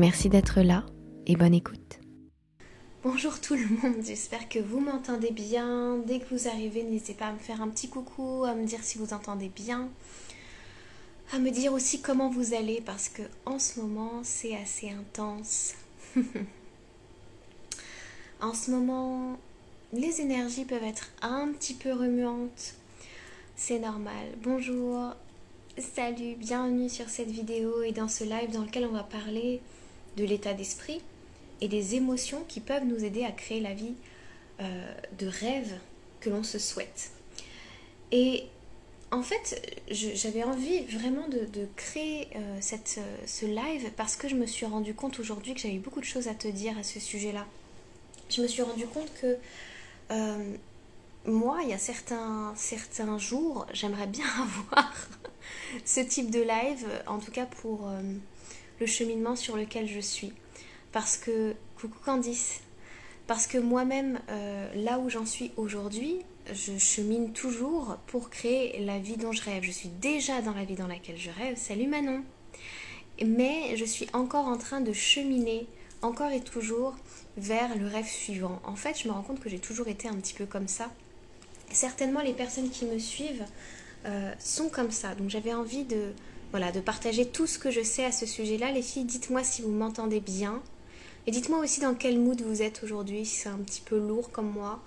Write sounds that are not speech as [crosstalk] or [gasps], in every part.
Merci d'être là et bonne écoute. Bonjour tout le monde, j'espère que vous m'entendez bien. Dès que vous arrivez, n'hésitez pas à me faire un petit coucou, à me dire si vous entendez bien, à me dire aussi comment vous allez parce que en ce moment c'est assez intense. [laughs] en ce moment, les énergies peuvent être un petit peu remuantes. C'est normal. Bonjour, salut, bienvenue sur cette vidéo et dans ce live dans lequel on va parler de l'état d'esprit et des émotions qui peuvent nous aider à créer la vie euh, de rêve que l'on se souhaite. Et en fait, j'avais envie vraiment de, créer euh, euh, ce live parce que je me suis rendu compte aujourd'hui que j'avais beaucoup de choses à te dire à ce sujet-là. Je me suis rendu compte que moi, il y a certains jours, j'aimerais bien [laughs] avoir ce type de live, en tout cas pour le cheminement sur lequel je suis. Parce que, coucou Candice, parce que moi-même, euh, là où j'en suis aujourd'hui, je chemine toujours pour créer la vie dont je rêve. Je suis déjà dans la vie dans laquelle je rêve. Salut Manon. Mais je suis encore en train de cheminer, encore et toujours, vers le rêve suivant. En fait, je me rends compte que j'ai toujours été un petit peu comme ça. Certainement, les personnes qui me suivent euh, sont comme ça. Donc j'avais envie de, voilà, de partager tout ce que je sais à ce sujet-là. Les filles, dites-moi si vous m'entendez bien. Et dites-moi aussi dans quel mood vous êtes aujourd'hui, si c'est un petit peu lourd comme moi.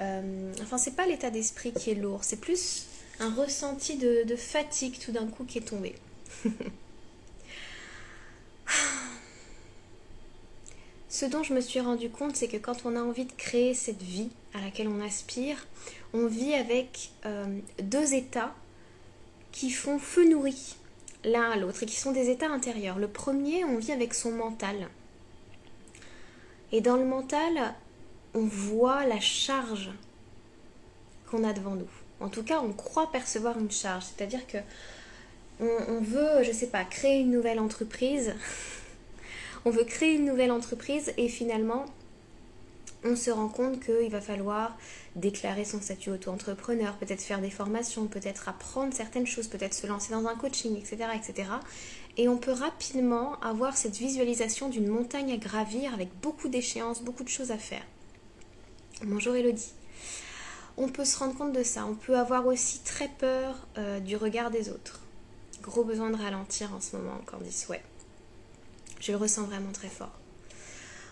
Euh, enfin, c'est pas l'état d'esprit qui est lourd, c'est plus un ressenti de, fatigue tout d'un coup qui est tombé. [laughs] Ce dont je me suis rendu compte, c'est que quand on a envie de créer cette vie à laquelle on aspire, on vit avec euh, deux états qui font feu nourri l'un à l'autre et qui sont des états intérieurs. Le premier, on vit avec son mental. Et dans le mental, on voit la charge qu'on a devant nous. En tout cas, on croit percevoir une charge. C'est-à-dire que on, veut, je sais pas, créer une nouvelle entreprise. [laughs] on veut créer une nouvelle entreprise et finalement, on se rend compte qu'il va falloir déclarer son statut auto-entrepreneur, peut-être faire des formations, peut-être apprendre certaines choses, peut-être se lancer dans un coaching, etc., etc. Et on peut rapidement avoir cette visualisation d'une montagne à gravir avec beaucoup d'échéances, beaucoup de choses à faire. Bonjour Elodie. On peut se rendre compte de ça. On peut avoir aussi très peur euh, du regard des autres. Gros besoin de ralentir en ce moment, Candice. Ouais. Je le ressens vraiment très fort.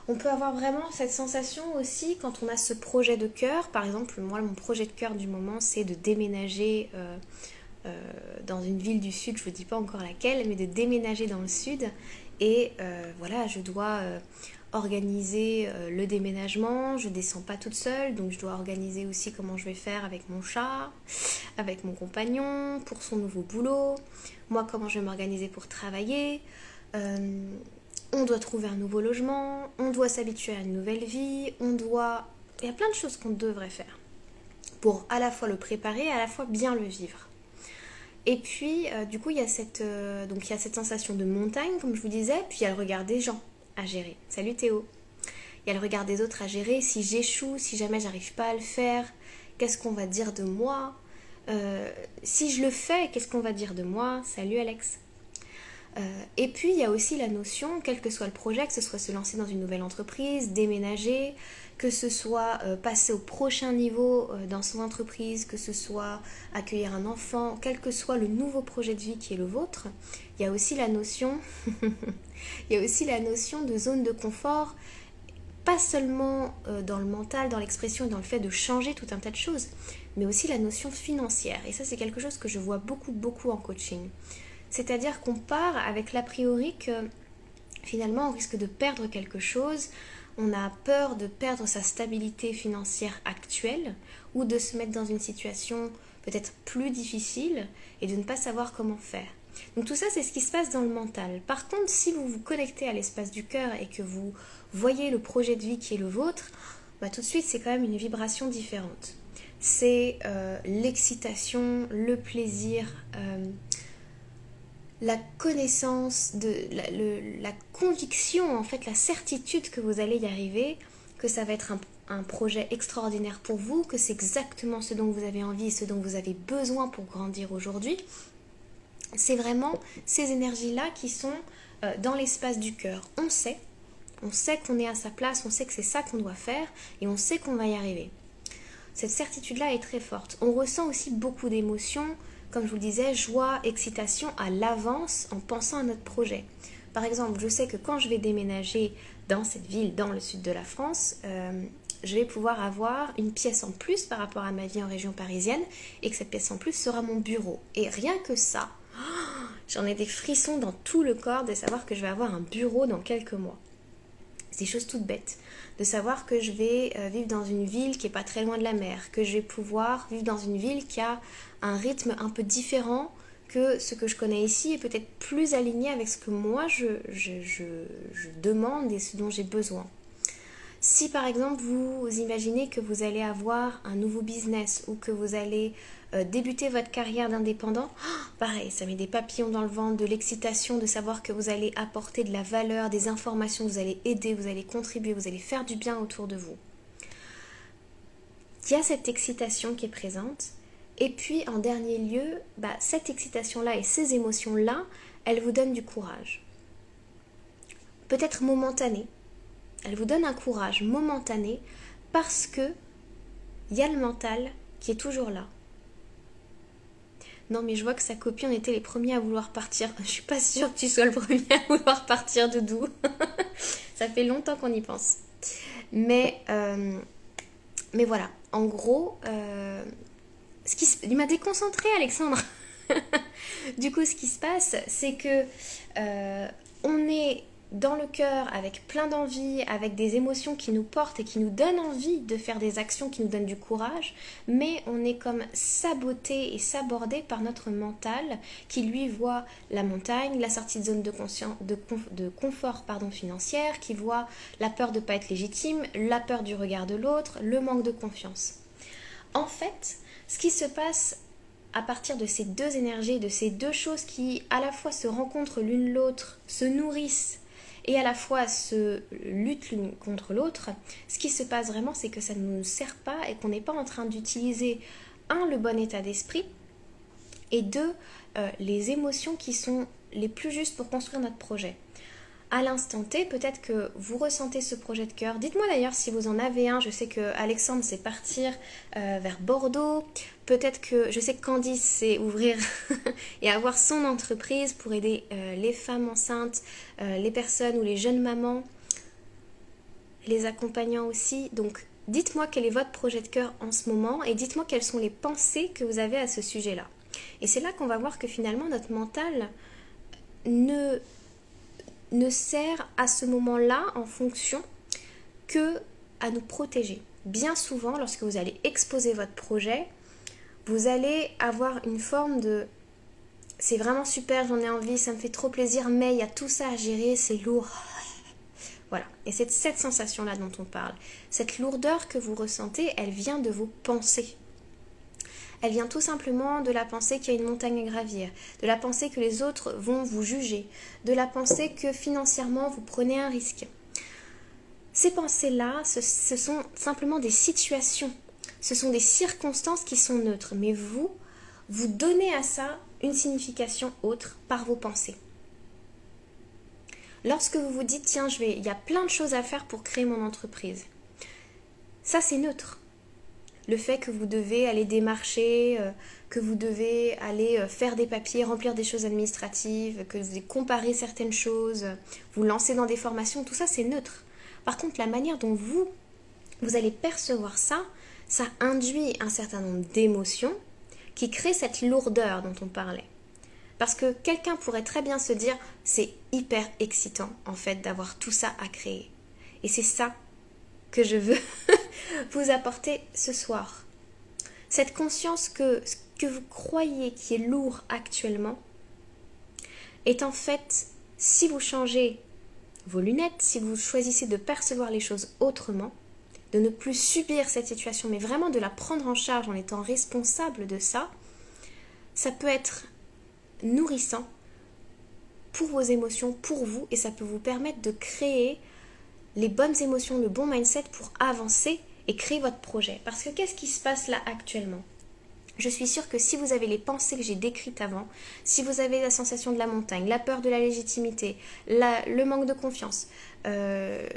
On peut avoir vraiment cette sensation aussi quand on a ce projet de cœur. Par exemple, moi, mon projet de cœur du moment, c'est de déménager euh, euh, dans une ville du sud. Je ne vous dis pas encore laquelle, mais de déménager dans le sud. Et euh, voilà, je dois organiser le déménagement. Je descends pas toute seule, donc je dois organiser aussi comment je vais faire avec mon chat, avec mon compagnon, pour son nouveau boulot. Moi, comment je vais m'organiser pour travailler on doit trouver un nouveau logement, on doit s'habituer à une nouvelle vie, on doit... Il y a plein de choses qu'on devrait faire pour à la fois le préparer et à la fois bien le vivre. Et puis, euh, du coup, il y, a cette, euh, donc, il y a cette sensation de montagne, comme je vous disais, puis il y a le regard des gens à gérer. Salut Théo. Il y a le regard des autres à gérer. Si j'échoue, si jamais j'arrive pas à le faire, qu'est-ce qu'on va dire de moi? Euh, Si je le fais, qu'est-ce qu'on va dire de moi? Salut Alex. Euh, et puis il y a aussi la notion, quel que soit le projet, que ce soit se lancer dans une nouvelle entreprise, déménager, que ce soit euh, passer au prochain niveau euh, dans son entreprise, que ce soit accueillir un enfant, quel que soit le nouveau projet de vie qui est le vôtre, il y a aussi la notion, [laughs] il y a aussi la notion de zone de confort, pas seulement dans le mental, dans l'expression et dans le fait de changer tout un tas de choses, mais aussi la notion financière. Et ça c'est quelque chose que je vois beaucoup beaucoup en coaching. C'est-à-dire qu'on part avec l'a priori que finalement on risque de perdre quelque chose, on a peur de perdre sa stabilité financière actuelle ou de se mettre dans une situation peut-être plus difficile et de ne pas savoir comment faire. Donc tout ça, c'est ce qui se passe dans le mental. Par contre, si vous vous connectez à l'espace du cœur et que vous voyez le projet de vie qui est le vôtre, bah, tout de suite, c'est quand même une vibration différente. C'est euh, l'excitation, le plaisir, euh, la connaissance, de, la, conviction, en fait, la certitude que vous allez y arriver, que ça va être un, projet extraordinaire pour vous, que c'est exactement ce dont vous avez envie et ce dont vous avez besoin pour grandir aujourd'hui. C'est vraiment ces énergies-là qui sont euh, dans l'espace du cœur. On sait, on sait qu'on est à sa place, on sait que c'est ça qu'on doit faire et on sait qu'on va y arriver. Cette certitude-là est très forte. On ressent aussi beaucoup d'émotions, comme je vous le disais, joie, excitation à l'avance en pensant à notre projet. Par exemple, je sais que quand je vais déménager dans cette ville, dans le sud de la France, euh, je vais pouvoir avoir une pièce en plus par rapport à ma vie en région parisienne et que cette pièce en plus sera mon bureau. Et rien que ça, [gasps] j'en ai des frissons dans tout le corps de savoir que je vais avoir un bureau dans quelques mois. C'est des choses toutes bêtes. De savoir que je vais euh, vivre dans une ville qui est pas très loin de la mer, que je vais pouvoir vivre dans une ville qui a un rythme un peu différent que ce que je connais ici et peut-être plus aligné avec ce que moi je demande et ce dont j'ai besoin. Si par exemple vous imaginez que vous allez avoir un nouveau business ou que vous allez euh, débuter votre carrière d'indépendant, [gasps] pareil, ça met des papillons dans le ventre, de l'excitation de savoir que vous allez apporter de la valeur, des informations, vous allez aider, vous allez contribuer, vous allez faire du bien autour de vous. Il y a cette excitation qui est présente. Et puis en dernier lieu, bah, cette excitation-là et ces émotions-là, elles vous donnent du courage. Peut-être momentané, elle vous donne un courage momentané parce que il y a le mental qui est toujours là. Non mais je vois que sa copine, on était les premiers à vouloir partir. [laughs] Je suis pas sûre que tu sois le premier à vouloir partir de doux. [laughs] Ça fait longtemps qu'on y pense. Mais, euh, mais voilà, en gros, euh, ce qui il m'a déconcentré Alexandre. [laughs] du coup, ce qui se passe, c'est que euh, on est dans le cœur, avec plein d'envie, avec des émotions qui nous portent et qui nous donnent envie de faire des actions qui nous donnent du courage, mais on est comme saboté et sabordé par notre mental qui lui voit la montagne, la sortie de zone de, confort financière, qui voit la peur de ne pas être légitime, la peur du regard de l'autre, le manque de confiance. En fait, ce qui se passe à partir de ces deux énergies, de ces deux choses qui à la fois se rencontrent l'une l'autre, se nourrissent et à la fois se luttent l'une contre l'autre, ce qui se passe vraiment, c'est que ça ne nous sert pas et qu'on n'est pas en train d'utiliser, un, le bon état d'esprit, et deux, euh, les émotions qui sont les plus justes pour construire notre projet à l'instant T, peut-être que vous ressentez ce projet de cœur. Dites-moi d'ailleurs si vous en avez un. Je sais que Alexandre sait partir euh, vers Bordeaux. Peut-être que je sais que Candice sait ouvrir [laughs] et avoir son entreprise pour aider euh, les femmes enceintes, euh, les personnes ou les jeunes mamans, les accompagnants aussi. Donc dites-moi quel est votre projet de cœur en ce moment et dites-moi quelles sont les pensées que vous avez à ce sujet-là. Et c'est là qu'on va voir que finalement notre mental ne ne sert à ce moment-là en fonction que à nous protéger. Bien souvent, lorsque vous allez exposer votre projet, vous allez avoir une forme de c'est vraiment super, j'en ai envie, ça me fait trop plaisir, mais il y a tout ça à gérer, c'est lourd. Voilà. Et c'est cette sensation-là dont on parle. Cette lourdeur que vous ressentez, elle vient de vos pensées elle vient tout simplement de la pensée qu'il y a une montagne à gravir, de la pensée que les autres vont vous juger, de la pensée que financièrement vous prenez un risque. Ces pensées-là, ce, sont simplement des situations, ce sont des circonstances qui sont neutres, mais vous, vous donnez à ça une signification autre par vos pensées. Lorsque vous vous dites, tiens, je vais, il y a plein de choses à faire pour créer mon entreprise, ça c'est neutre le fait que vous devez aller démarcher, euh, que vous devez aller euh, faire des papiers, remplir des choses administratives, que vous devez comparer certaines choses, vous lancer dans des formations, tout ça c'est neutre. Par contre, la manière dont vous, vous allez percevoir ça, ça induit un certain nombre d'émotions qui créent cette lourdeur dont on parlait. Parce que quelqu'un pourrait très bien se dire, c'est hyper excitant en fait d'avoir tout ça à créer. Et c'est ça que je veux vous apporter ce soir. Cette conscience que ce que vous croyez qui est lourd actuellement, est en fait, si vous changez vos lunettes, si vous choisissez de percevoir les choses autrement, de ne plus subir cette situation, mais vraiment de la prendre en charge en étant responsable de ça, ça peut être nourrissant pour vos émotions, pour vous, et ça peut vous permettre de créer les bonnes émotions, le bon mindset pour avancer et créer votre projet. Parce que qu'est-ce qui se passe là actuellement? Je suis sûre que si vous avez les pensées que j'ai décrites avant, si vous avez la sensation de la montagne, la peur de la légitimité, le manque de confiance, euh,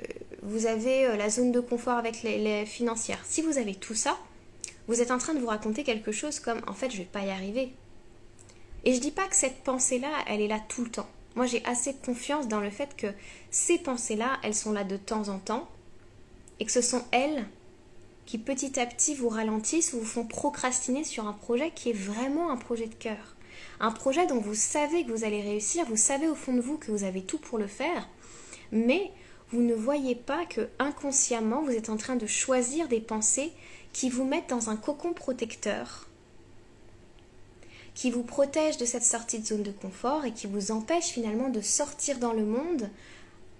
vous avez euh, la zone de confort avec les, financières, si vous avez tout ça, vous êtes en train de vous raconter quelque chose comme en fait je vais pas y arriver. Et je dis pas que cette pensée-là, elle est là tout le temps. Moi j'ai assez confiance dans le fait que ces pensées-là, elles sont là de temps en temps et que ce sont elles qui petit à petit vous ralentissent ou vous font procrastiner sur un projet qui est vraiment un projet de cœur. Un projet dont vous savez que vous allez réussir, vous savez au fond de vous que vous avez tout pour le faire, mais vous ne voyez pas que inconsciemment vous êtes en train de choisir des pensées qui vous mettent dans un cocon protecteur, qui vous protègent de cette sortie de zone de confort et qui vous empêchent finalement de sortir dans le monde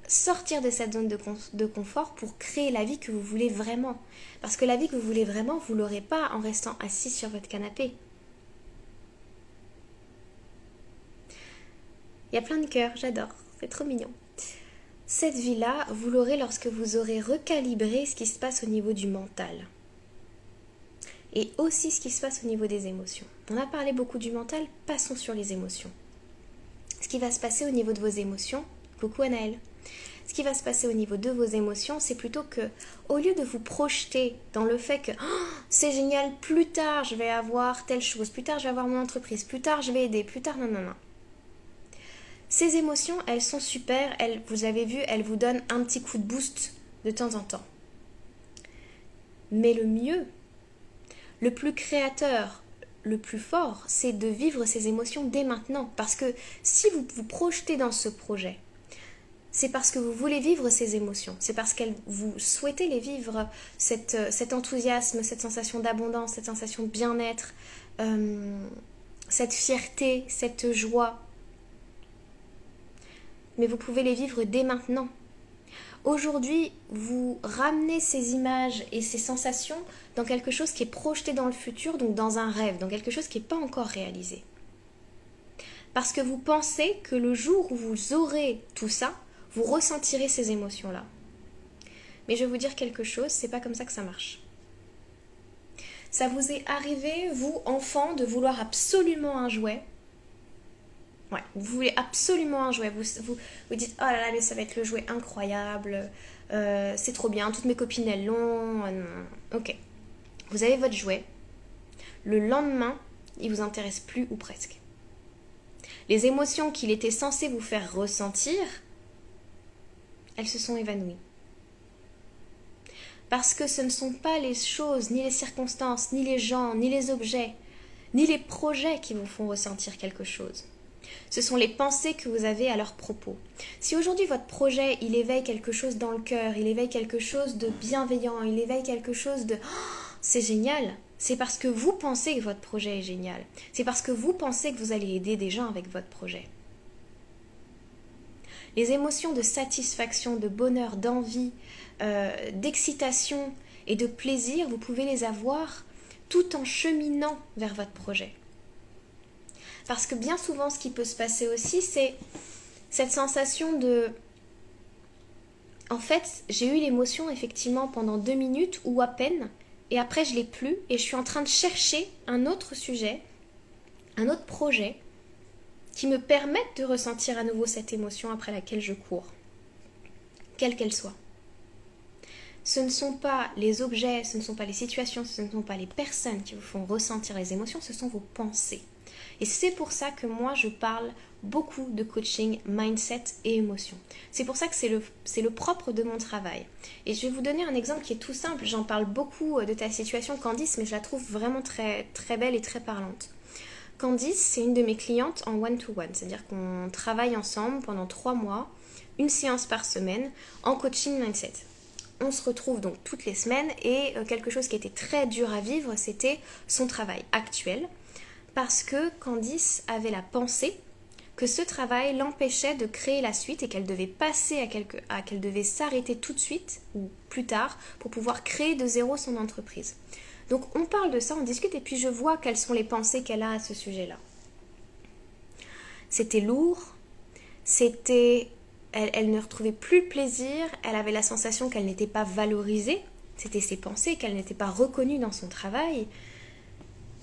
sortir de cette zone de, confort pour créer la vie que vous voulez vraiment. Parce que la vie que vous voulez vraiment, vous l'aurez pas en restant assis sur votre canapé. Il y a plein de cœurs, j'adore, c'est trop mignon. Cette vie-là, vous l'aurez lorsque vous aurez recalibré ce qui se passe au niveau du mental. Et aussi ce qui se passe au niveau des émotions. On a parlé beaucoup du mental, passons sur les émotions. Ce qui va se passer au niveau de vos émotions, coucou Anaël, ce qui va se passer au niveau de vos émotions, c'est plutôt que, au lieu de vous projeter dans le fait que oh, c'est génial, plus tard je vais avoir telle chose, plus tard je vais avoir mon entreprise, plus tard je vais aider, plus tard, non, non, non. Ces émotions, elles sont super, elles, vous avez vu, elles vous donnent un petit coup de boost de temps en temps. Mais le mieux, le plus créateur, le plus fort, c'est de vivre ces émotions dès maintenant. Parce que si vous vous projetez dans ce projet, c'est parce que vous voulez vivre ces émotions, c'est parce que vous souhaitez les vivre, euh, cet enthousiasme, cette sensation d'abondance, cette sensation de bien-être, euh, cette fierté, cette joie. Mais vous pouvez les vivre dès maintenant. Aujourd'hui, vous ramenez ces images et ces sensations dans quelque chose qui est projeté dans le futur, donc dans un rêve, dans quelque chose qui n'est pas encore réalisé. Parce que vous pensez que le jour où vous aurez tout ça, vous ressentirez ces émotions-là. Mais je vais vous dire quelque chose, c'est pas comme ça que ça marche. Ça vous est arrivé, vous, enfant, de vouloir absolument un jouet. Vous voulez absolument un jouet. Vous vous, dites, oh là là, mais ça va être le jouet incroyable. Euh, c'est trop bien, toutes mes copines elles l'ont. ok. Vous avez votre jouet. Le lendemain, il vous intéresse plus ou presque. Les émotions qu'il était censé vous faire ressentir, elles se sont évanouies. Parce que ce ne sont pas les choses, ni les circonstances, ni les gens, ni les objets, ni les projets qui vous font ressentir quelque chose. Ce sont les pensées que vous avez à leur propos. Si aujourd'hui votre projet, il éveille quelque chose dans le cœur, il éveille quelque chose de bienveillant, il éveille quelque chose de oh, c'est génial, c'est parce que vous pensez que votre projet est génial. C'est parce que vous pensez que vous allez aider des gens avec votre projet. Les émotions de satisfaction, de bonheur, d'envie, euh, d'excitation et de plaisir, vous pouvez les avoir tout en cheminant vers votre projet. Parce que bien souvent, ce qui peut se passer aussi, c'est cette sensation de... En fait, j'ai eu l'émotion effectivement pendant deux minutes ou à peine, et après je l'ai plus, et je suis en train de chercher un autre sujet, un autre projet, qui me permettent de ressentir à nouveau cette émotion après laquelle je cours, quelle qu'elle soit. Ce ne sont pas les objets, ce ne sont pas les situations, ce ne sont pas les personnes qui vous font ressentir les émotions, ce sont vos pensées. Et c'est pour ça que moi je parle beaucoup de coaching, mindset et émotion. C'est pour ça que c'est le, le propre de mon travail. Et je vais vous donner un exemple qui est tout simple. J'en parle beaucoup de ta situation Candice, mais je la trouve vraiment très, très belle et très parlante. Candice, c'est une de mes clientes en one-to-one, c'est-à-dire qu'on travaille ensemble pendant trois mois, une séance par semaine, en coaching mindset. On se retrouve donc toutes les semaines et euh, quelque chose qui était très dur à vivre, c'était son travail actuel, parce que Candice avait la pensée que ce travail l'empêchait de créer la suite et qu'elle devait passer à quelque, à qu'elle devait s'arrêter tout de suite ou plus tard pour pouvoir créer de zéro son entreprise. Donc on parle de ça, on discute et puis je vois quelles sont les pensées qu'elle a à ce sujet-là. C'était lourd, c'était elle, elle, ne retrouvait plus plaisir, elle avait la sensation qu'elle n'était pas valorisée, c'était ses pensées, qu'elle n'était pas reconnue dans son travail.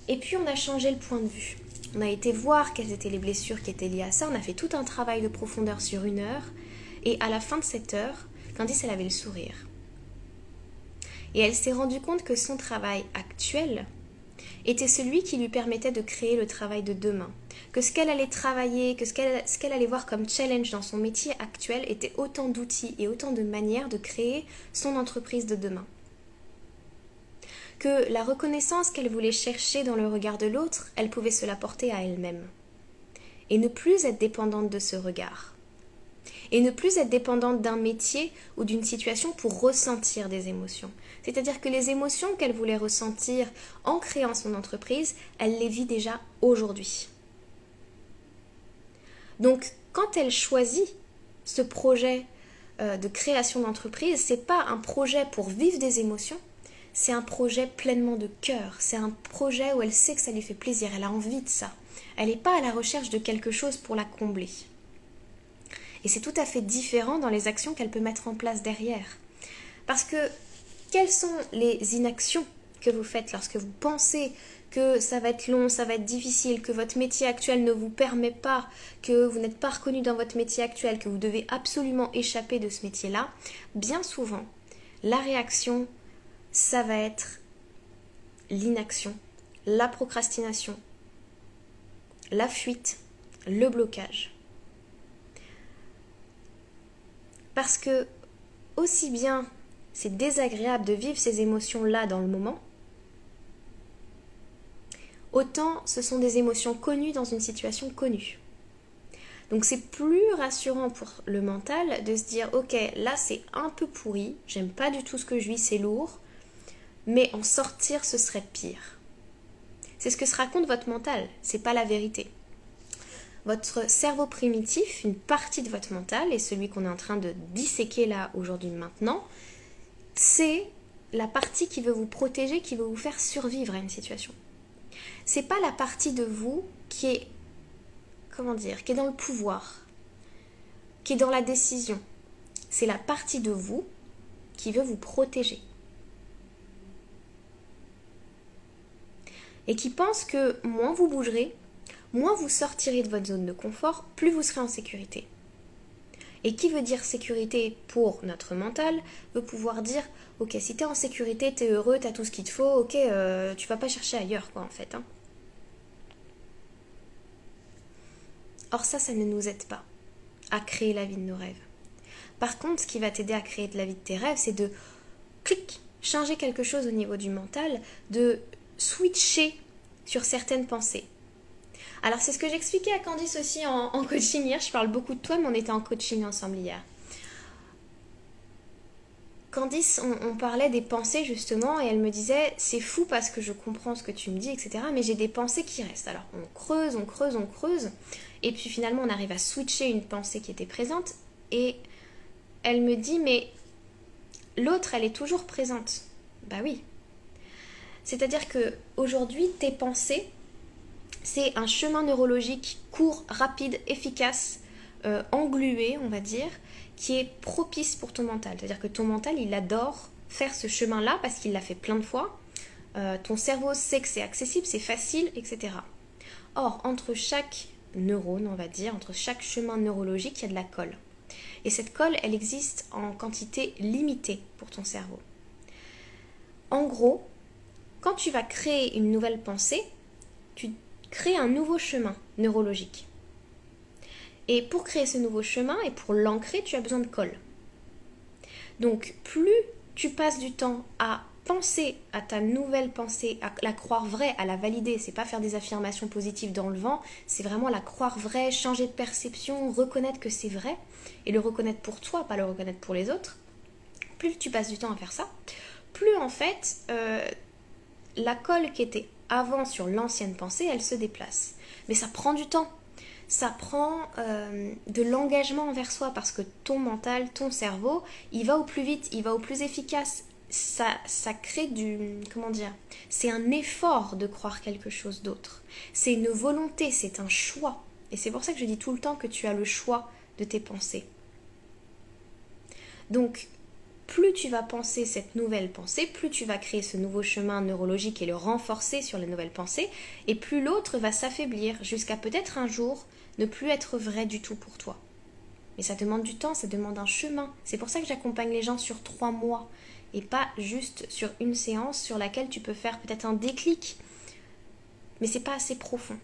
Et puis on a changé le point de vue. On a été voir quelles étaient les blessures qui étaient liées à ça. On a fait tout un travail de profondeur sur une heure. Et à la fin de cette heure, Candice, elle avait le sourire. Et elle s'est rendue compte que son travail actuel était celui qui lui permettait de créer le travail de demain. Que ce qu'elle allait travailler, que ce qu'elle qu'elle allait voir comme challenge dans son métier actuel était autant d'outils et autant de manières de créer son entreprise de demain que la reconnaissance qu'elle voulait chercher dans le regard de l'autre, elle pouvait se l'apporter à elle-même. Et ne plus être dépendante de ce regard. Et ne plus être dépendante d'un métier ou d'une situation pour ressentir des émotions. C'est-à-dire que les émotions qu'elle voulait ressentir en créant son entreprise, elle les vit déjà aujourd'hui. Donc, quand elle choisit ce projet euh, de création d'entreprise, c'est pas un projet pour vivre des émotions, c'est un projet pleinement de cœur, c'est un projet où elle sait que ça lui fait plaisir, elle a envie de ça. Elle n'est pas à la recherche de quelque chose pour la combler. Et c'est tout à fait différent dans les actions qu'elle peut mettre en place derrière. Parce que quelles sont les inactions que vous faites lorsque vous pensez que ça va être long, ça va être difficile, que votre métier actuel ne vous permet pas, que vous n'êtes pas reconnu dans votre métier actuel, que vous devez absolument échapper de ce métier-là, bien souvent, la réaction ça va être l'inaction, la procrastination, la fuite, le blocage. Parce que aussi bien c'est désagréable de vivre ces émotions-là dans le moment, autant ce sont des émotions connues dans une situation connue. Donc c'est plus rassurant pour le mental de se dire ok là c'est un peu pourri, j'aime pas du tout ce que je vis, c'est lourd, mais en sortir ce serait pire. C'est ce que se raconte votre mental, c'est pas la vérité. Votre cerveau primitif, une partie de votre mental, et celui qu'on est en train de disséquer là aujourd'hui maintenant, c'est la partie qui veut vous protéger, qui veut vous faire survivre à une situation. C'est pas la partie de vous qui est comment dire, qui est dans le pouvoir, qui est dans la décision. C'est la partie de vous qui veut vous protéger. Et qui pense que moins vous bougerez, moins vous sortirez de votre zone de confort, plus vous serez en sécurité. Et qui veut dire sécurité pour notre mental veut pouvoir dire ok si t'es en sécurité, t'es heureux, t'as tout ce qu'il te faut, ok euh, tu vas pas chercher ailleurs quoi en fait. Hein. Or ça, ça ne nous aide pas à créer la vie de nos rêves. Par contre, ce qui va t'aider à créer de la vie de tes rêves, c'est de clic, changer quelque chose au niveau du mental, de switcher sur certaines pensées. Alors c'est ce que j'expliquais à Candice aussi en, coaching hier. Je parle beaucoup de toi, mais on était en coaching ensemble hier. Candice, on, parlait des pensées justement, et elle me disait c'est fou parce que je comprends ce que tu me dis, etc. Mais j'ai des pensées qui restent. Alors on creuse, on creuse, on creuse, et puis finalement on arrive à switcher une pensée qui était présente, et elle me dit mais l'autre elle est toujours présente. Bah oui, c'est-à-dire que aujourd'hui, tes pensées, c'est un chemin neurologique court, rapide, efficace, euh, englué, on va dire, qui est propice pour ton mental. C'est-à-dire que ton mental, il adore faire ce chemin-là parce qu'il l'a fait plein de fois. Euh, ton cerveau sait que c'est accessible, c'est facile, etc. Or, entre chaque neurone, on va dire, entre chaque chemin neurologique, il y a de la colle. Et cette colle, elle existe en quantité limitée pour ton cerveau. En gros, quand tu vas créer une nouvelle pensée, tu crées un nouveau chemin neurologique. Et pour créer ce nouveau chemin et pour l'ancrer, tu as besoin de colle. Donc plus tu passes du temps à penser à ta nouvelle pensée, à la croire vraie, à la valider, c'est pas faire des affirmations positives dans le vent, c'est vraiment la croire vraie, changer de perception, reconnaître que c'est vrai et le reconnaître pour toi, pas le reconnaître pour les autres. Plus tu passes du temps à faire ça, plus en fait euh, la colle qui était avant sur l'ancienne pensée, elle se déplace. Mais ça prend du temps. ça prend euh, de l'engagement envers soi parce que ton mental, ton cerveau, il va au plus vite, il va au plus efficace. Ça, ça crée du... Comment dire C'est un effort de croire quelque chose d'autre. C'est une volonté, c'est un choix. Et c'est pour ça que je dis tout le temps que tu as le choix de tes pensées. Donc, plus tu vas penser cette nouvelle pensée, plus tu vas créer ce nouveau chemin neurologique et le renforcer sur la nouvelle pensée, et plus l'autre va s'affaiblir jusqu'à peut-être un jour ne plus être vrai du tout pour toi. Mais ça demande du temps, ça demande un chemin. C'est pour ça que j'accompagne les gens sur trois mois et pas juste sur une séance sur laquelle tu peux faire peut-être un déclic. Mais c'est pas assez profond.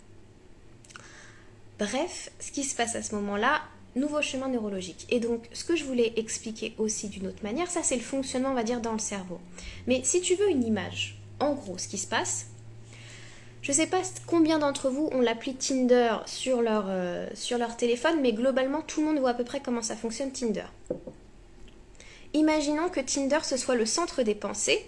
Bref, ce qui se passe à ce moment-là, nouveau chemin neurologique. Et donc, ce que je voulais expliquer aussi d'une autre manière, ça c'est le fonctionnement, on va dire, dans le cerveau. Mais si tu veux une image, en gros, ce qui se passe, je ne sais pas combien d'entre vous ont l'appli Tinder sur leur, euh, sur leur téléphone, mais globalement, tout le monde voit à peu près comment ça fonctionne Tinder. Imaginons que Tinder ce soit le centre des pensées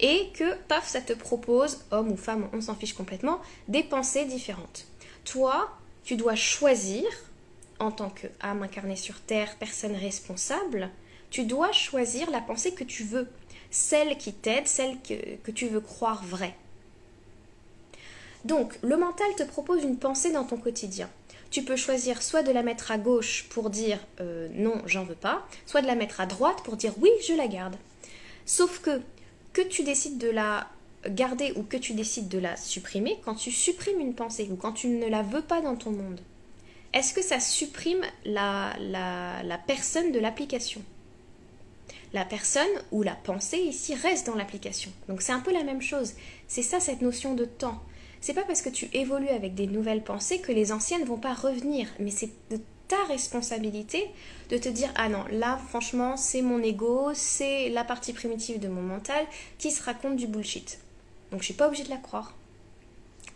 et que, paf, ça te propose, homme ou femme, on s'en fiche complètement, des pensées différentes. Toi, tu dois choisir en tant qu'âme incarnée sur Terre, personne responsable, tu dois choisir la pensée que tu veux, celle qui t'aide, celle que, tu veux croire vraie. Donc, le mental te propose une pensée dans ton quotidien. Tu peux choisir soit de la mettre à gauche pour dire euh, non, j'en veux pas, soit de la mettre à droite pour dire oui, je la garde. Sauf que, que tu décides de la garder ou que tu décides de la supprimer, quand tu supprimes une pensée ou quand tu ne la veux pas dans ton monde, est-ce que ça supprime la, personne de l'application? La personne ou la pensée ici reste dans l'application. Donc c'est un peu la même chose. C'est ça cette notion de temps. C'est pas parce que tu évolues avec des nouvelles pensées que les anciennes ne vont pas revenir, mais c'est de ta responsabilité de te dire ah non là franchement c'est mon ego c'est la partie primitive de mon mental qui se raconte du bullshit donc je suis pas obligée de la croire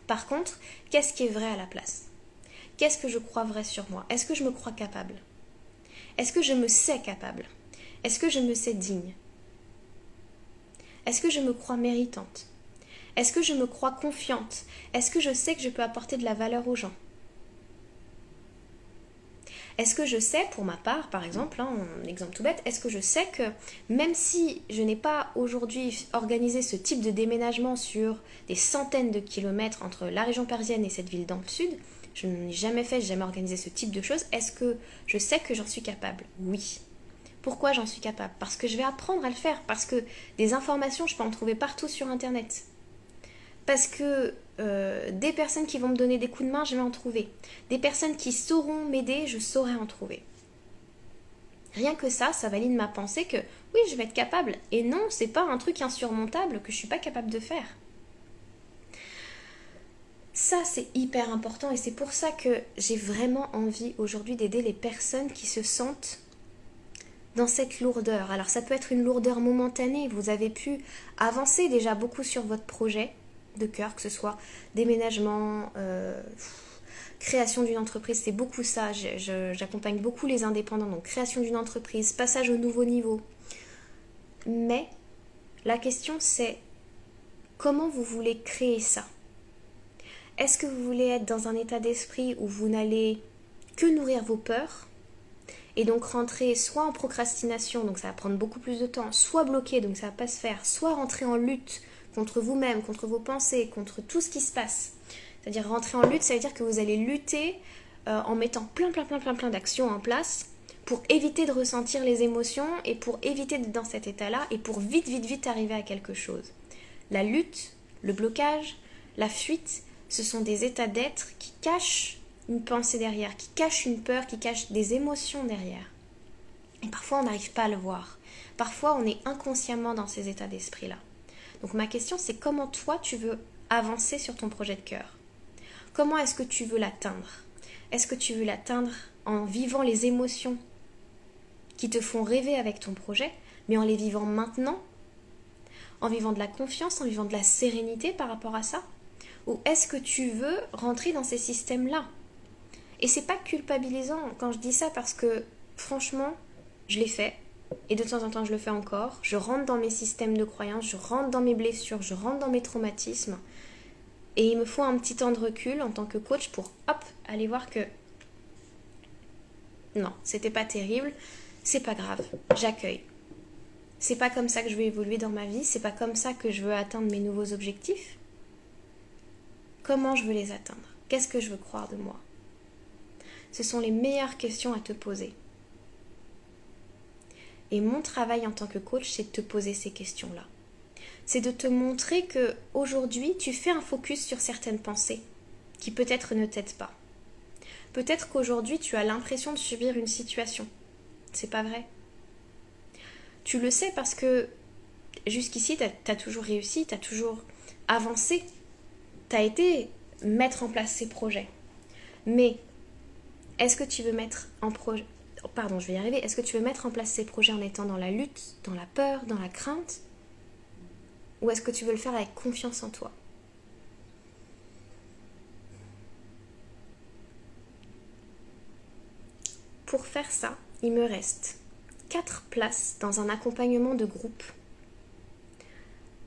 par contre qu'est-ce qui est vrai à la place? Qu'est-ce que je crois vrai sur moi Est-ce que je me crois capable Est-ce que je me sais capable Est-ce que je me sais digne Est-ce que je me crois méritante Est-ce que je me crois confiante Est-ce que je sais que je peux apporter de la valeur aux gens est-ce que je sais, pour ma part, par exemple, hein, un exemple tout bête, est-ce que je sais que même si je n'ai pas aujourd'hui organisé ce type de déménagement sur des centaines de kilomètres entre la région parisienne et cette ville dans le sud, je n'ai jamais fait, jamais organisé ce type de choses, est-ce que je sais que j'en suis capable? Oui. Pourquoi j'en suis capable? Parce que je vais apprendre à le faire, parce que des informations, je peux en trouver partout sur Internet. Parce que euh, des personnes qui vont me donner des coups de main, je vais en trouver. Des personnes qui sauront m'aider, je saurai en trouver. Rien que ça, ça valide ma pensée que oui, je vais être capable. Et non, c'est pas un truc insurmontable que je suis pas capable de faire. Ça, c'est hyper important et c'est pour ça que j'ai vraiment envie aujourd'hui d'aider les personnes qui se sentent dans cette lourdeur. Alors ça peut être une lourdeur momentanée, vous avez pu avancer déjà beaucoup sur votre projet de cœur, que ce soit déménagement, euh, création d'une entreprise, c'est beaucoup ça. J'accompagne beaucoup les indépendants, donc création d'une entreprise, passage au nouveau niveau. Mais la question c'est comment vous voulez créer ça? Est-ce que vous voulez être dans un état d'esprit où vous n'allez que nourrir vos peurs et donc rentrer soit en procrastination, donc ça va prendre beaucoup plus de temps, soit bloqué, donc ça va pas se faire, soit rentrer en lutte contre vous-même, contre vos pensées, contre tout ce qui se passe. C'est-à-dire rentrer en lutte, ça veut dire que vous allez lutter euh, en mettant plein plein plein plein plein d'actions en place pour éviter de ressentir les émotions et pour éviter d'être dans cet état-là et pour vite vite vite arriver à quelque chose. La lutte, le blocage, la fuite, ce sont des états d'être qui cachent une pensée derrière, qui cachent une peur, qui cachent des émotions derrière. Et parfois on n'arrive pas à le voir. Parfois on est inconsciemment dans ces états d'esprit-là. Donc ma question c'est comment toi tu veux avancer sur ton projet de cœur? Comment est-ce que tu veux l'atteindre? Est-ce que tu veux l'atteindre en vivant les émotions qui te font rêver avec ton projet, mais en les vivant maintenant? En vivant de la confiance, en vivant de la sérénité par rapport à ça? Ou est-ce que tu veux rentrer dans ces systèmes-là? Et c'est pas culpabilisant quand je dis ça parce que franchement, je l'ai fait et de temps en temps je le fais encore. Je rentre dans mes systèmes de croyances, je rentre dans mes blessures, je rentre dans mes traumatismes. Et il me faut un petit temps de recul en tant que coach pour hop, aller voir que non, c'était pas terrible, c'est pas grave, j'accueille. C'est pas comme ça que je veux évoluer dans ma vie, c'est pas comme ça que je veux atteindre mes nouveaux objectifs. Comment je veux les atteindre? Qu'est-ce que je veux croire de moi? Ce sont les meilleures questions à te poser. Et mon travail en tant que coach, c'est de te poser ces questions-là. C'est de te montrer que aujourd'hui, tu fais un focus sur certaines pensées qui peut-être ne t'aident pas. Peut-être qu'aujourd'hui, tu as l'impression de subir une situation. C'est pas vrai. Tu le sais parce que jusqu'ici, tu as, toujours réussi, tu as toujours avancé. Tu as été mettre en place ces projets. Mais est-ce que tu veux mettre en projet pardon, je vais y arriver. Est-ce que tu veux mettre en place ces projets en étant dans la lutte, dans la peur, dans la crainte? Ou est-ce que tu veux le faire avec confiance en toi? Pour faire ça, il me reste 4 places dans un accompagnement de groupe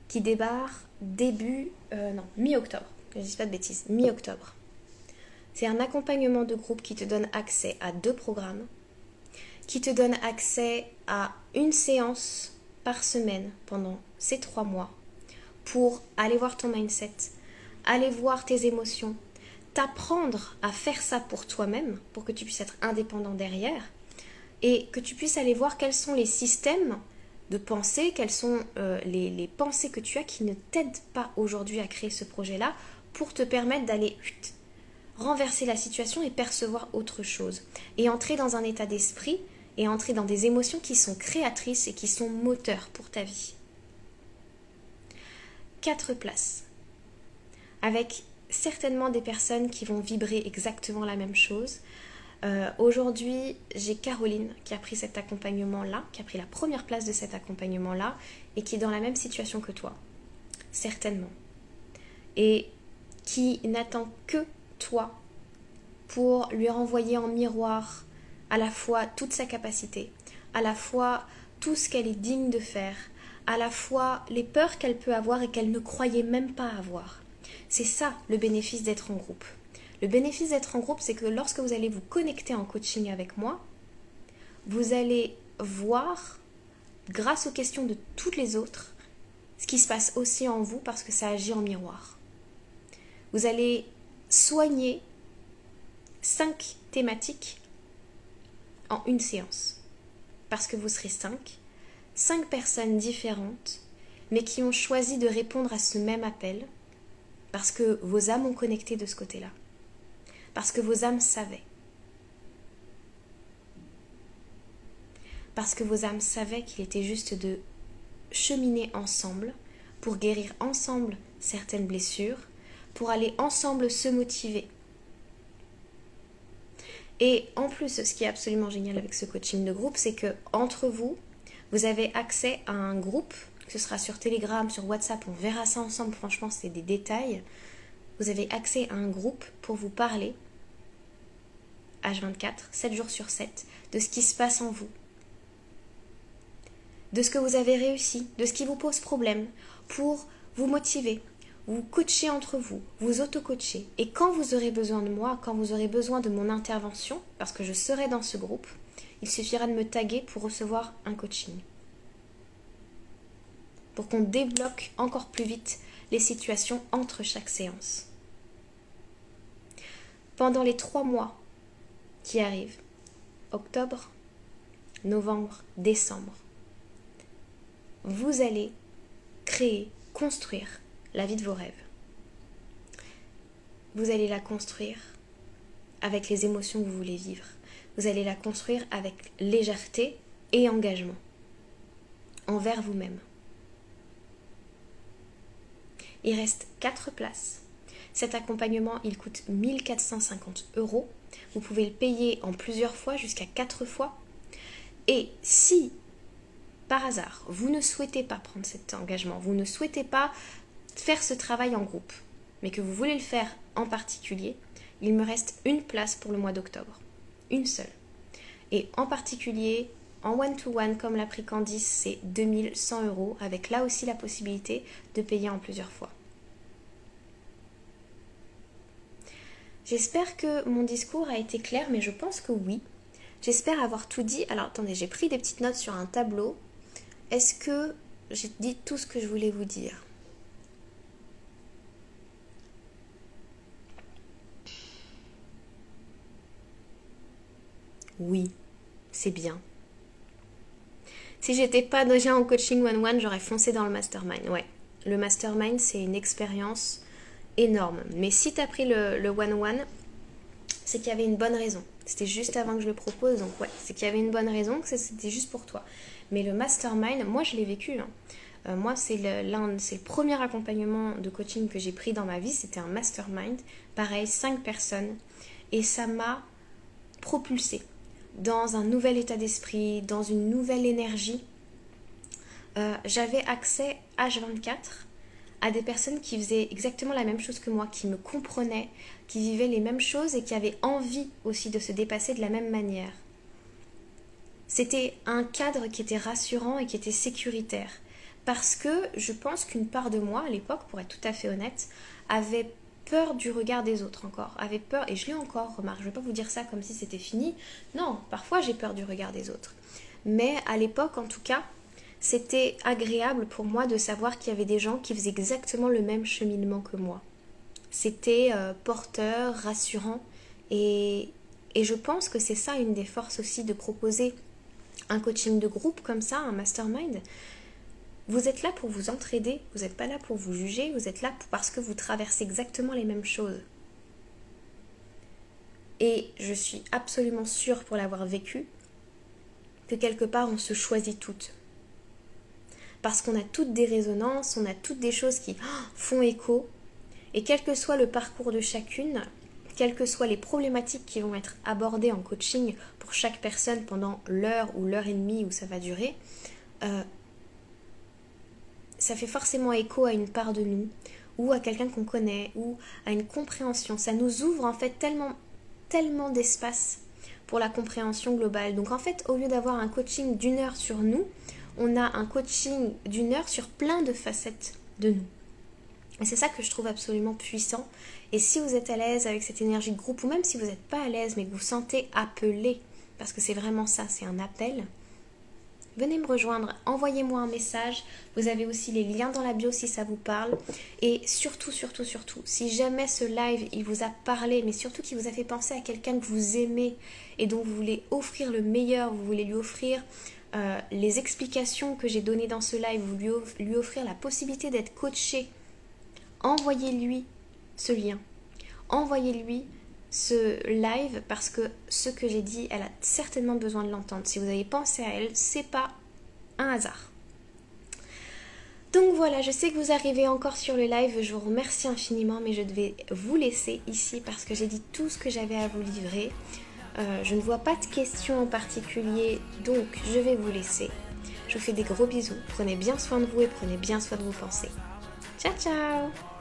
qui débarre début, euh, non, mi-octobre, je ne dis pas de bêtises, mi-octobre. C'est un accompagnement de groupe qui te donne accès à deux programmes qui te donne accès à une séance par semaine pendant ces trois mois pour aller voir ton mindset, aller voir tes émotions, t'apprendre à faire ça pour toi-même, pour que tu puisses être indépendant derrière, et que tu puisses aller voir quels sont les systèmes de pensée, quelles sont euh, les, pensées que tu as qui ne t'aident pas aujourd'hui à créer ce projet-là, pour te permettre d'aller renverser la situation et percevoir autre chose, et entrer dans un état d'esprit et entrer dans des émotions qui sont créatrices et qui sont moteurs pour ta vie. Quatre places. Avec certainement des personnes qui vont vibrer exactement la même chose. Euh, aujourd'hui, j'ai Caroline qui a pris cet accompagnement-là, qui a pris la première place de cet accompagnement-là et qui est dans la même situation que toi. Certainement. Et qui n'attend que toi pour lui renvoyer en miroir à la fois toute sa capacité, à la fois tout ce qu'elle est digne de faire, à la fois les peurs qu'elle peut avoir et qu'elle ne croyait même pas avoir. C'est ça le bénéfice d'être en groupe. Le bénéfice d'être en groupe, c'est que lorsque vous allez vous connecter en coaching avec moi, vous allez voir, grâce aux questions de toutes les autres, ce qui se passe aussi en vous parce que ça agit en miroir. Vous allez soigner cinq thématiques en une séance. Parce que vous serez cinq, cinq personnes différentes, mais qui ont choisi de répondre à ce même appel, parce que vos âmes ont connecté de ce côté-là, parce que vos âmes savaient. Parce que vos âmes savaient qu'il était juste de cheminer ensemble pour guérir ensemble certaines blessures, pour aller ensemble se motiver. Et en plus, ce qui est absolument génial avec ce coaching de groupe, c'est que entre vous, vous avez accès à un groupe, ce sera sur Telegram, sur WhatsApp, on verra ça ensemble, franchement, c'est des détails. Vous avez accès à un groupe pour vous parler. H24, 7 jours sur 7, de ce qui se passe en vous, de ce que vous avez réussi, de ce qui vous pose problème, pour vous motiver, vous coachez entre vous, vous auto-coachez. Et quand vous aurez besoin de moi, quand vous aurez besoin de mon intervention, parce que je serai dans ce groupe, il suffira de me taguer pour recevoir un coaching. Pour qu'on débloque encore plus vite les situations entre chaque séance. Pendant les trois mois qui arrivent, octobre, novembre, décembre, vous allez créer, construire la vie de vos rêves. Vous allez la construire avec les émotions que vous voulez vivre. Vous allez la construire avec légèreté et engagement envers vous-même. Il reste 4 places. Cet accompagnement, il coûte 1450 euros. Vous pouvez le payer en plusieurs fois, jusqu'à 4 fois. Et si, par hasard, vous ne souhaitez pas prendre cet engagement, vous ne souhaitez pas faire ce travail en groupe, mais que vous voulez le faire en particulier, il me reste une place pour le mois d'octobre. Une seule. Et en particulier, en one-to-one, comme l'a pris Candice, c'est 2100 euros, avec là aussi la possibilité de payer en plusieurs fois. J'espère que mon discours a été clair, mais je pense que oui. J'espère avoir tout dit. Alors attendez, j'ai pris des petites notes sur un tableau. Est-ce que j'ai dit tout ce que je voulais vous dire? Oui, c'est bien. Si j'étais pas déjà en coaching one-one, j'aurais foncé dans le mastermind. Ouais, le mastermind, c'est une expérience énorme. Mais si tu as pris le one-one, c'est qu'il y avait une bonne raison. C'était juste avant que je le propose, donc ouais, c'est qu'il y avait une bonne raison, que c'était juste pour toi. Mais le mastermind, moi je l'ai vécu. Hein. Euh, moi, c'est le, c'est le premier accompagnement de coaching que j'ai pris dans ma vie. C'était un mastermind. Pareil, cinq personnes. Et ça m'a propulsé dans un nouvel état d'esprit, dans une nouvelle énergie. Euh, j'avais accès H24 à des personnes qui faisaient exactement la même chose que moi, qui me comprenaient, qui vivaient les mêmes choses et qui avaient envie aussi de se dépasser de la même manière. C'était un cadre qui était rassurant et qui était sécuritaire. Parce que je pense qu'une part de moi, à l'époque, pour être tout à fait honnête, avait peur du regard des autres encore, avait peur, et je l'ai encore, remarque, je ne vais pas vous dire ça comme si c'était fini. Non, parfois j'ai peur du regard des autres. Mais à l'époque, en tout cas, c'était agréable pour moi de savoir qu'il y avait des gens qui faisaient exactement le même cheminement que moi. C'était euh, porteur, rassurant, et, et je pense que c'est ça une des forces aussi de proposer un coaching de groupe comme ça, un mastermind. Vous êtes là pour vous entraider, vous n'êtes pas là pour vous juger, vous êtes là parce que vous traversez exactement les mêmes choses. Et je suis absolument sûre pour l'avoir vécu que quelque part on se choisit toutes parce qu'on a toutes des résonances, on a toutes des choses qui oh, font écho. Et quel que soit le parcours de chacune, quelles que soient les problématiques qui vont être abordées en coaching pour chaque personne pendant l'heure ou l'heure et demie où ça va durer, euh, ça fait forcément écho à une part de nous, ou à quelqu'un qu'on connaît, ou à une compréhension. Ça nous ouvre en fait tellement, tellement d'espace pour la compréhension globale. Donc en fait, au lieu d'avoir un coaching d'une heure sur nous, on a un coaching d'une heure sur plein de facettes de nous. Et c'est ça que je trouve absolument puissant. Et si vous êtes à l'aise avec cette énergie de groupe, ou même si vous n'êtes pas à l'aise, mais que vous sentez appelé, parce que c'est vraiment ça, c'est un appel, venez me rejoindre, envoyez-moi un message. Vous avez aussi les liens dans la bio si ça vous parle. Et surtout, surtout, surtout, si jamais ce live, il vous a parlé, mais surtout qu'il vous a fait penser à quelqu'un que vous aimez et dont vous voulez offrir le meilleur, vous voulez lui offrir euh, les explications que j'ai données dans ce live, vous lui, offrir la possibilité d'être coaché, envoyez-lui ce lien. Envoyez-lui ce live parce que ce que j'ai dit, elle a certainement besoin de l'entendre. Si vous avez pensé à elle, c'est pas un hasard. Donc voilà, je sais que vous arrivez encore sur le live, je vous remercie infiniment, mais je devais vous laisser ici parce que j'ai dit tout ce que j'avais à vous livrer. Euh, je ne vois pas de questions en particulier, donc je vais vous laisser. Je vous fais des gros bisous. Prenez bien soin de vous et prenez bien soin de vos pensées. Ciao ciao